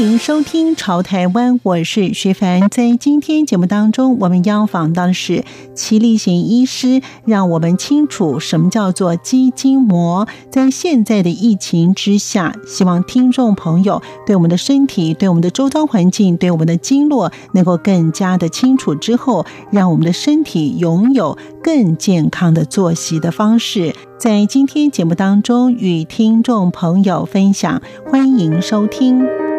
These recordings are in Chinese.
欢迎收听《潮台湾》，我是徐凡。在今天节目当中，我们要访到的是齐力行医师，让我们清楚什么叫做肌筋膜。在现在的疫情之下，希望听众朋友对我们的身体、对我们的周遭环境、对我们的经络能够更加的清楚之后，让我们的身体拥有更健康的作息的方式。在今天节目当中，与听众朋友分享，欢迎收听。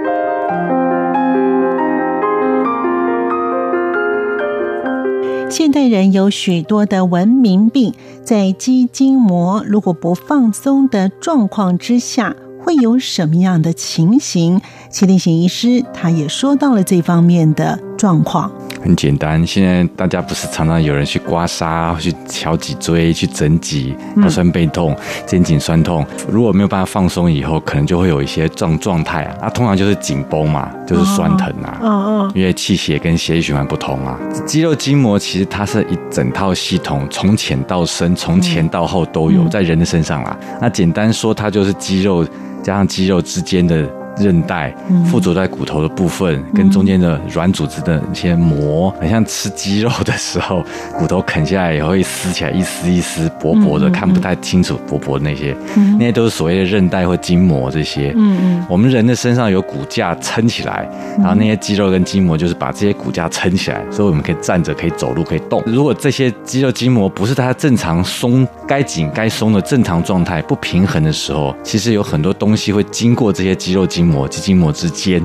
现代人有许多的文明病，在肌筋膜如果不放松的状况之下，会有什么样的情形？齐力行医师他也说到了这方面的状况。很简单，现在大家不是常常有人去刮痧、去敲脊椎、去整脊，腰酸背痛、肩颈酸痛，如果没有办法放松以后，可能就会有一些状状态啊。那通常就是紧绷嘛，就是酸疼啊。嗯嗯。因为气血跟血液循环不通啊。肌肉筋膜其实它是一整套系统，从浅到深，从前到后都有在人的身上啦。那简单说，它就是肌肉加上肌肉之间的。韧带附着在骨头的部分，跟中间的软组织的一些膜，很像吃鸡肉的时候，骨头啃下来也会撕起来一丝一丝薄薄的，看不太清楚薄薄的那些，那些都是所谓的韧带或筋膜这些。嗯嗯，我们人的身上有骨架撑起来，然后那些肌肉跟筋膜就是把这些骨架撑起来，所以我们可以站着，可以走路，可以动。如果这些肌肉筋膜不是它正常松，该紧该松的正常状态，不平衡的时候，其实有很多东西会经过这些肌肉筋膜、肌筋膜之间，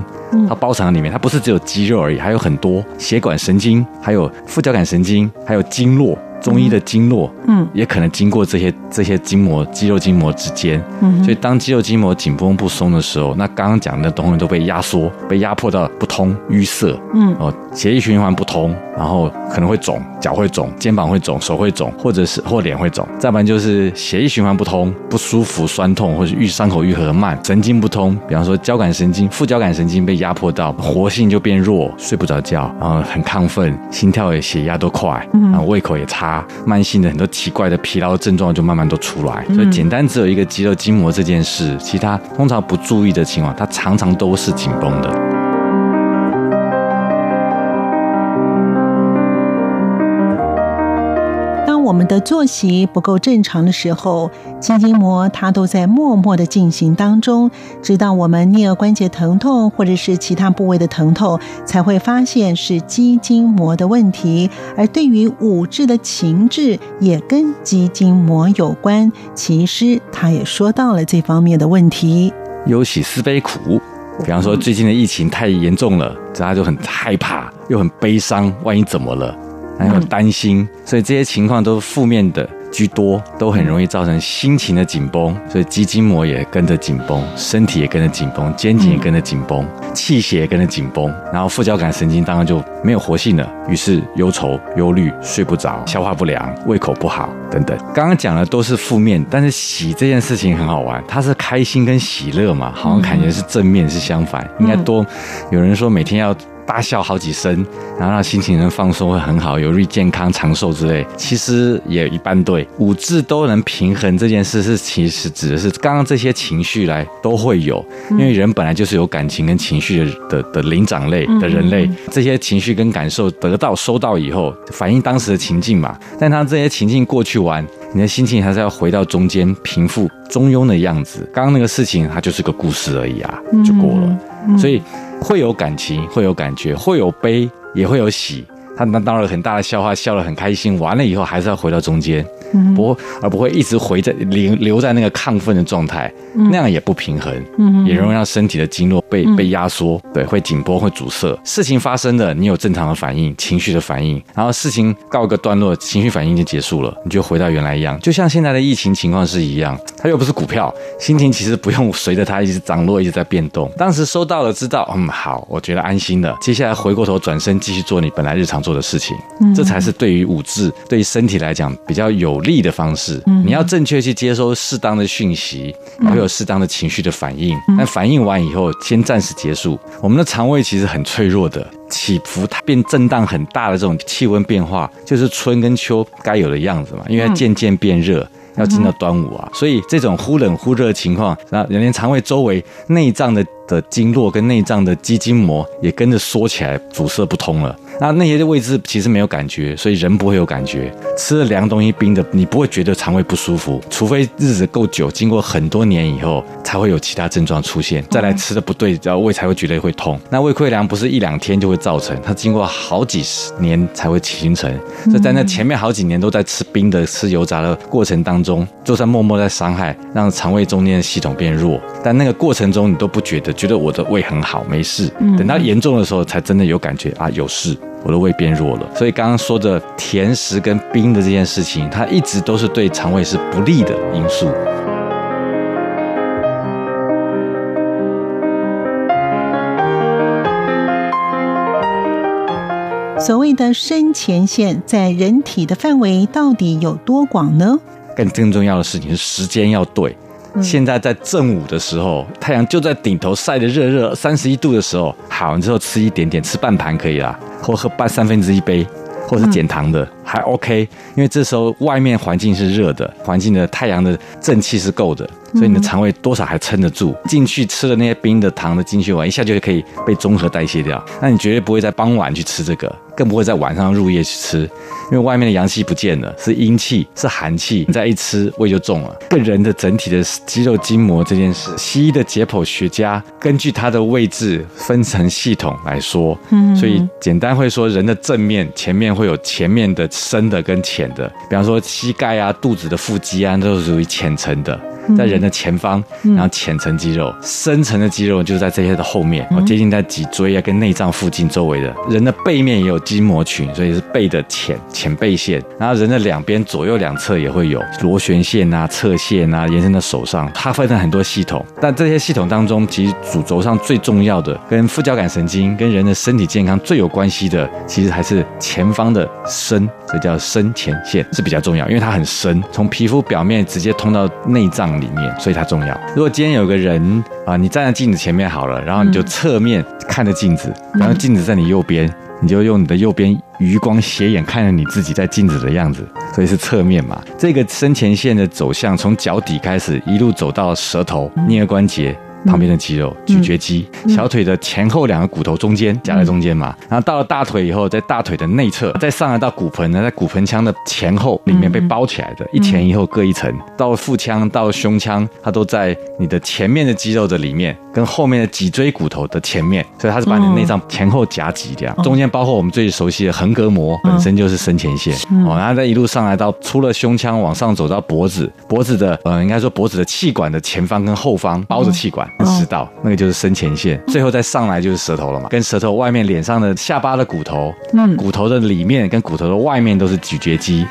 它包藏里面，它不是只有肌肉而已，还有很多血管神经，还有副交感神经，还有经络。中医的经络，嗯，也可能经过这些这些筋膜、肌肉筋膜之间，嗯，所以当肌肉筋膜紧绷不松的时候，那刚刚讲的东西都被压缩、被压迫到不通、淤塞，嗯，哦，血液循环不通，然后可能会肿，脚会肿，肩膀会肿，手会肿，或者是或脸会肿，再不然就是血液循环不通，不舒服、酸痛，或者愈伤口愈合慢，神经不通，比方说交感神经、副交感神经被压迫到，活性就变弱，睡不着觉，然后很亢奋，心跳也、血压都快，然后胃口也差。慢性的很多奇怪的疲劳症状就慢慢都出来，所以简单只有一个肌肉筋膜这件事，其他通常不注意的情况，它常常都是紧绷的。我们的作息不够正常的时候，肌筋膜它都在默默的进行当中，直到我们颞颌关节疼痛或者是其他部位的疼痛，才会发现是肌筋膜的问题。而对于五志的情志，也跟肌筋膜有关。其实他也说到了这方面的问题。忧喜思悲苦，比方说最近的疫情太严重了，大家就很害怕，又很悲伤，万一怎么了？还有担心，所以这些情况都是负面的居多，都很容易造成心情的紧绷，所以肌筋膜也跟着紧绷，身体也跟着紧绷，肩颈也跟着紧绷，气血也跟着紧绷，然后副交感神经当然就没有活性了，于是忧愁、忧虑、睡不着、消化不良、胃口不好等等。刚刚讲的都是负面，但是喜这件事情很好玩，它是开心跟喜乐嘛，好像感觉是正面是相反，应该多有人说每天要。大笑好几声，然后让心情能放松，会很好，有利健康长寿之类。其实也一般对，五志都能平衡这件事，是其实指的是刚刚这些情绪来都会有，因为人本来就是有感情跟情绪的的的灵长类的人类，这些情绪跟感受得到收到以后，反映当时的情境嘛。但当这些情境过去完，你的心情还是要回到中间平复中庸的样子。刚刚那个事情它就是个故事而已啊，就过了。所以。会有感情，会有感觉，会有悲，也会有喜。他那当然很大的笑话，笑得很开心，完了以后还是要回到中间。不，而不会一直回在留留在那个亢奋的状态，那样也不平衡，也容易让身体的经络被被压缩，对，会紧绷，会阻塞。事情发生了，你有正常的反应，情绪的反应，然后事情告一个段落，情绪反应就结束了，你就回到原来一样，就像现在的疫情情况是一样。它又不是股票，心情其实不用随着它一直涨落，一直在变动。当时收到了，知道，嗯，好，我觉得安心了。接下来回过头转身继续做你本来日常做的事情，嗯、这才是对于五志、对于身体来讲比较有利的方式。嗯、你要正确去接收适当的讯息，会有适当的情绪的反应。嗯、但反应完以后，先暂时结束。我们的肠胃其实很脆弱的，起伏它变震荡很大的这种气温变化，就是春跟秋该有的样子嘛，因为它渐渐变热。要进到端午啊，所以这种忽冷忽热的情况，那连肠胃周围内脏的的经络跟内脏的肌筋膜也跟着缩起来，阻塞不通了。那那些位置其实没有感觉，所以人不会有感觉。吃了凉东西冰的，你不会觉得肠胃不舒服，除非日子够久，经过很多年以后，才会有其他症状出现。再来吃的不对，然后胃才会觉得会痛。那胃溃疡不是一两天就会造成，它经过好几十年才会形成。所以在那前面好几年都在吃冰的、吃油炸的过程当中，就算默默在伤害，让肠胃中间的系统变弱。但那个过程中你都不觉得，觉得我的胃很好，没事。等到严重的时候，才真的有感觉啊，有事。我的胃变弱了，所以刚刚说的甜食跟冰的这件事情，它一直都是对肠胃是不利的因素。所谓的生前线在人体的范围到底有多广呢？更更重要的事情是时间要对。现在在正午的时候，太阳就在顶头晒得热热，三十一度的时候，好，你之后吃一点点，吃半盘可以啦，或喝半三分之一杯，或是减糖的，还 OK，因为这时候外面环境是热的，环境的太阳的正气是够的。所以你的肠胃多少还撑得住，进去吃了那些冰的糖的进去完，一下就可以被综合代谢掉。那你绝对不会在傍晚去吃这个，更不会在晚上入夜去吃，因为外面的阳气不见了，是阴气，是寒气。你再一吃，胃就重了。个人的整体的肌肉筋膜这件事，西医的解剖学家根据它的位置分成系统来说，所以简单会说，人的正面前面会有前面的深的跟浅的，比方说膝盖啊、肚子的腹肌啊，都是属于浅层的。在人的前方，然后浅层肌肉，深层的肌肉就是在这些的后面，接近在脊椎啊跟内脏附近周围的。人的背面也有筋膜群，所以是背的浅浅背线。然后人的两边左右两侧也会有螺旋线啊、侧线啊，延伸到手上。它分成很多系统，但这些系统当中，其实主轴上最重要的，跟副交感神经跟人的身体健康最有关系的，其实还是前方的深，这叫深前线是比较重要，因为它很深，从皮肤表面直接通到内脏。里面，所以它重要。如果今天有个人啊，你站在镜子前面好了，然后你就侧面看着镜子，然后镜子在你右边，你就用你的右边余光斜眼看着你自己在镜子的样子，所以是侧面嘛。这个深前线的走向，从脚底开始，一路走到舌头、颞顎关节。旁边的肌肉，咀嚼肌，小腿的前后两个骨头中间夹在中间嘛，然后到了大腿以后，在大腿的内侧，再上来到骨盆呢，在骨盆腔的前后里面被包起来的，一前一后各一层，到了腹腔，到了胸腔，它都在你的前面的肌肉的里面，跟后面的脊椎骨头的前面，所以它是把你的内脏前后夹击这样，中间包括我们最熟悉的横膈膜，本身就是深前线哦，然后再一路上来到出了胸腔往上走到脖子，脖子的呃，应该说脖子的气管的前方跟后方包着气管。食道那个就是深前线，最后再上来就是舌头了嘛，跟舌头外面脸上的下巴的骨头，嗯，骨头的里面跟骨头的外面都是咀嚼肌。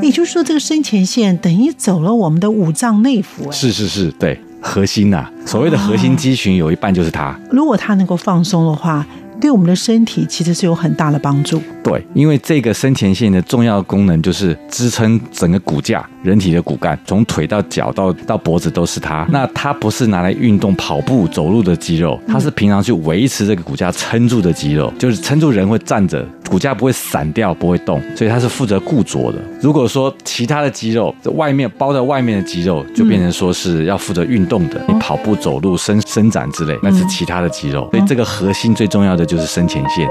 也就是说，这个深前线等于走了我们的五脏内腑，是是是，对，核心呐、啊，所谓的核心肌群有一半就是它。如果它能够放松的话。对我们的身体其实是有很大的帮助。对，因为这个生前线的重要功能就是支撑整个骨架，人体的骨干，从腿到脚到到脖子都是它。那它不是拿来运动、跑步、走路的肌肉，它是平常去维持这个骨架撑住的肌肉，就是撑住人会站着，骨架不会散掉，不会动，所以它是负责固着的。如果说其他的肌肉，在外面包在外面的肌肉，就变成说是要负责运动的，你跑步、走路、伸伸展之类，那是其他的肌肉。所以这个核心最重要的就是深前线。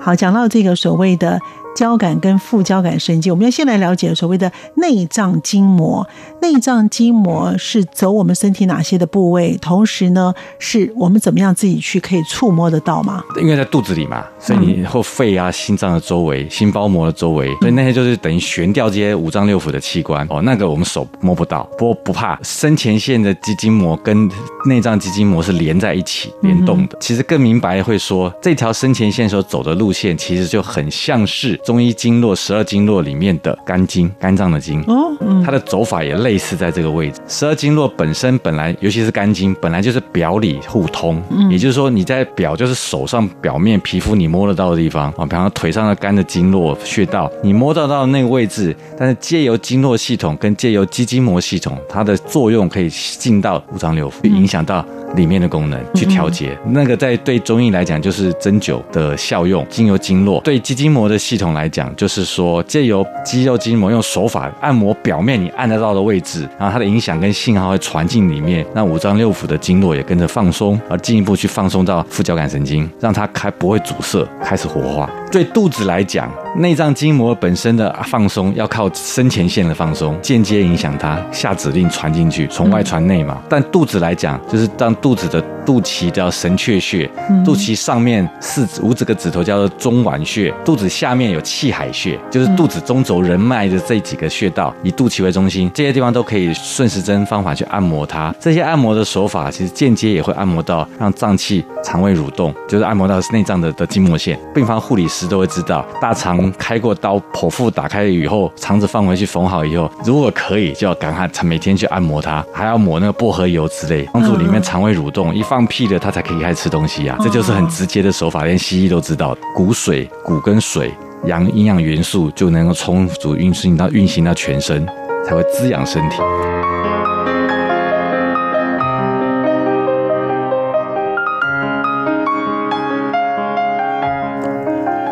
好，讲到这个所谓的。交感跟副交感神经，我们要先来了解所谓的内脏筋膜。内脏筋膜是走我们身体哪些的部位？同时呢，是我们怎么样自己去可以触摸得到吗？因为在肚子里嘛，所以你后肺啊、心脏的周围、心包膜的周围，所以那些就是等于悬吊这些五脏六腑的器官哦。那个我们手摸不到，不过不怕。深前线的肌筋膜跟内脏肌筋膜是连在一起联动的。其实更明白会说，这条深前线所走的路线，其实就很像是。中医经络十二经络里面的肝经，肝脏的经。哦，嗯，它的走法也类似在这个位置。十二经络本身本来，尤其是肝经，本来就是表里互通。嗯，也就是说你在表就是手上表面皮肤你摸得到的地方啊，比方说腿上的肝的经络穴道，你摸到到那个位置，但是借由经络系统跟借由肌筋膜系统，它的作用可以进到五脏六腑，影响到。里面的功能去调节，那个在对中医来讲就是针灸的效用，经由经络；对肌筋膜的系统来讲，就是说借由肌肉筋膜用手法按摩表面你按得到的位置，然后它的影响跟信号会传进里面，那五脏六腑的经络也跟着放松，而进一步去放松到副交感神经，让它开不会阻塞，开始活化。对肚子来讲，内脏筋膜本身的放松要靠深前线的放松，间接影响它下指令传进去，从外传内嘛。但肚子来讲，就是当肚子的肚脐叫神阙穴，肚脐上面四五指个指头叫做中脘穴，肚子下面有气海穴，就是肚子中轴人脉的这几个穴道，以肚脐为中心，这些地方都可以顺时针方法去按摩它。这些按摩的手法其实间接也会按摩到让脏器肠胃蠕动，就是按摩到内脏的的筋膜线。病房护理师都会知道，大肠开过刀，剖腹打开以后，肠子放回去缝好以后，如果可以，就要赶快每天去按摩它，还要抹那个薄荷油之类，帮助里面肠胃蠕动。一放屁了，它才可以开始吃东西呀、啊。这就是很直接的手法，连西医都知道。骨水，骨跟水，阳营养元素就能够充足运行到运行到全身，才会滋养身体。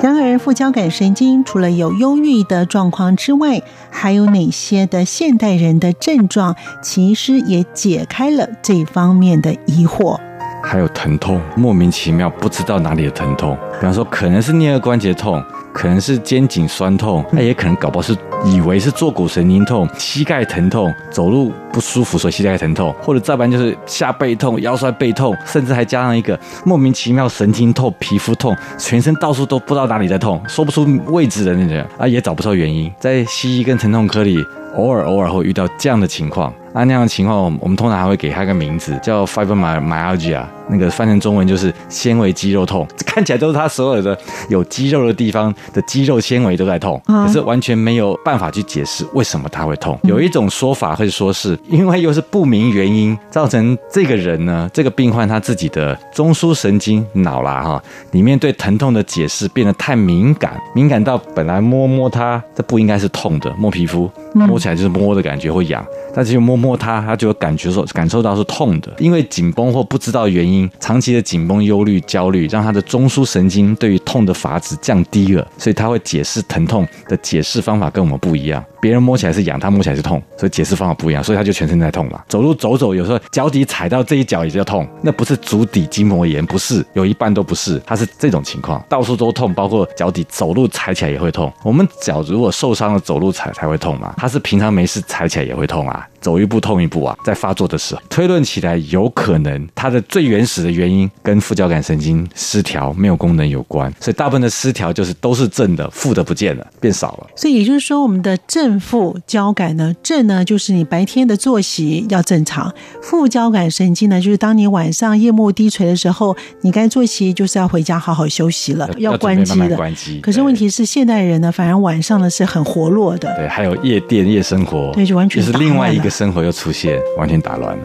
然而，副交感神经除了有忧郁的状况之外，还有哪些的现代人的症状，其实也解开了这方面的疑惑。还有疼痛，莫名其妙不知道哪里的疼痛，比方说可能是颞颌关节痛，可能是肩颈酸痛，那也可能搞不好是以为是坐骨神经痛，膝盖疼痛，走路不舒服所以膝盖疼痛，或者再不然就是下背痛、腰酸背痛，甚至还加上一个莫名其妙神经痛、皮肤痛，全身到处都不知道哪里在痛，说不出位置的那种啊，也找不出原因。在西医跟疼痛科里，偶尔偶尔会遇到这样的情况。那那样的情况，我们通常还会给他一个名字，叫 fibromyalgia，那个翻成中文就是纤维肌肉痛。看起来都是他所有的有肌肉的地方的肌肉纤维都在痛，可是完全没有办法去解释为什么他会痛。有一种说法会说是因为又是不明原因造成这个人呢，这个病患他自己的中枢神经脑啦哈，里面对疼痛的解释变得太敏感，敏感到本来摸摸他这不应该是痛的，摸皮肤摸起来就是摸的感觉会痒。但是又摸摸它，他就感觉说感受到是痛的，因为紧绷或不知道原因，长期的紧绷、忧虑、焦虑，让他的中枢神经对于痛的阀值降低了，所以他会解释疼痛的解释方法跟我们不一样。别人摸起来是痒，他摸起来是痛，所以解释方法不一样，所以他就全身在痛嘛。走路走走，有时候脚底踩到这一脚也就痛，那不是足底筋膜炎，不是，有一半都不是，它是这种情况，到处都痛，包括脚底走路踩起来也会痛。我们脚如果受伤了，走路踩才会痛嘛，他是平常没事踩起来也会痛啊，走一步痛一步啊，在发作的时候，推论起来有可能它的最原始的原因跟副交感神经失调没有功能有关，所以大部分的失调就是都是正的，负的不见了，变少了。所以也就是说，我们的正。正副交感呢，正呢就是你白天的作息要正常；副交感神经呢，就是当你晚上夜幕低垂的时候，你该作息就是要回家好好休息了，要关机的。关机。可是问题是，现代人呢，反而晚上呢是很活络的。对，还有夜店、夜生活，对，就完全就是另外一个生活又出现，完全打乱了。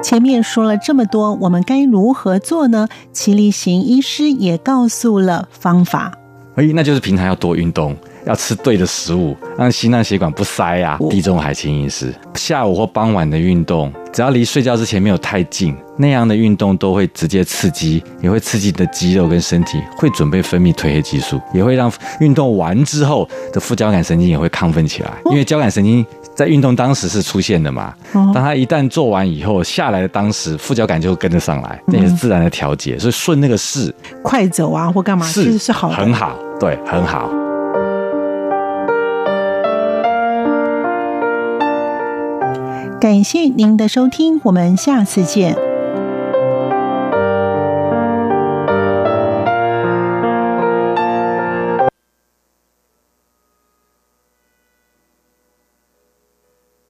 前面说了这么多，我们该如何做呢？齐立行医师也告诉了方法。哎，那就是平常要多运动，要吃对的食物，让心脏血管不塞啊。地中海轻饮食，下午或傍晚的运动，只要离睡觉之前没有太近，那样的运动都会直接刺激，也会刺激你的肌肉跟身体，会准备分泌褪黑激素，也会让运动完之后的副交感神经也会亢奋起来，因为交感神经。在运动当时是出现的嘛？当他一旦做完以后下来的当时，副交感就会跟着上来，那也是自然的调节，所以顺那个势，快走啊或干嘛，是其实是好，很好，对，很好。感谢您的收听，我们下次见。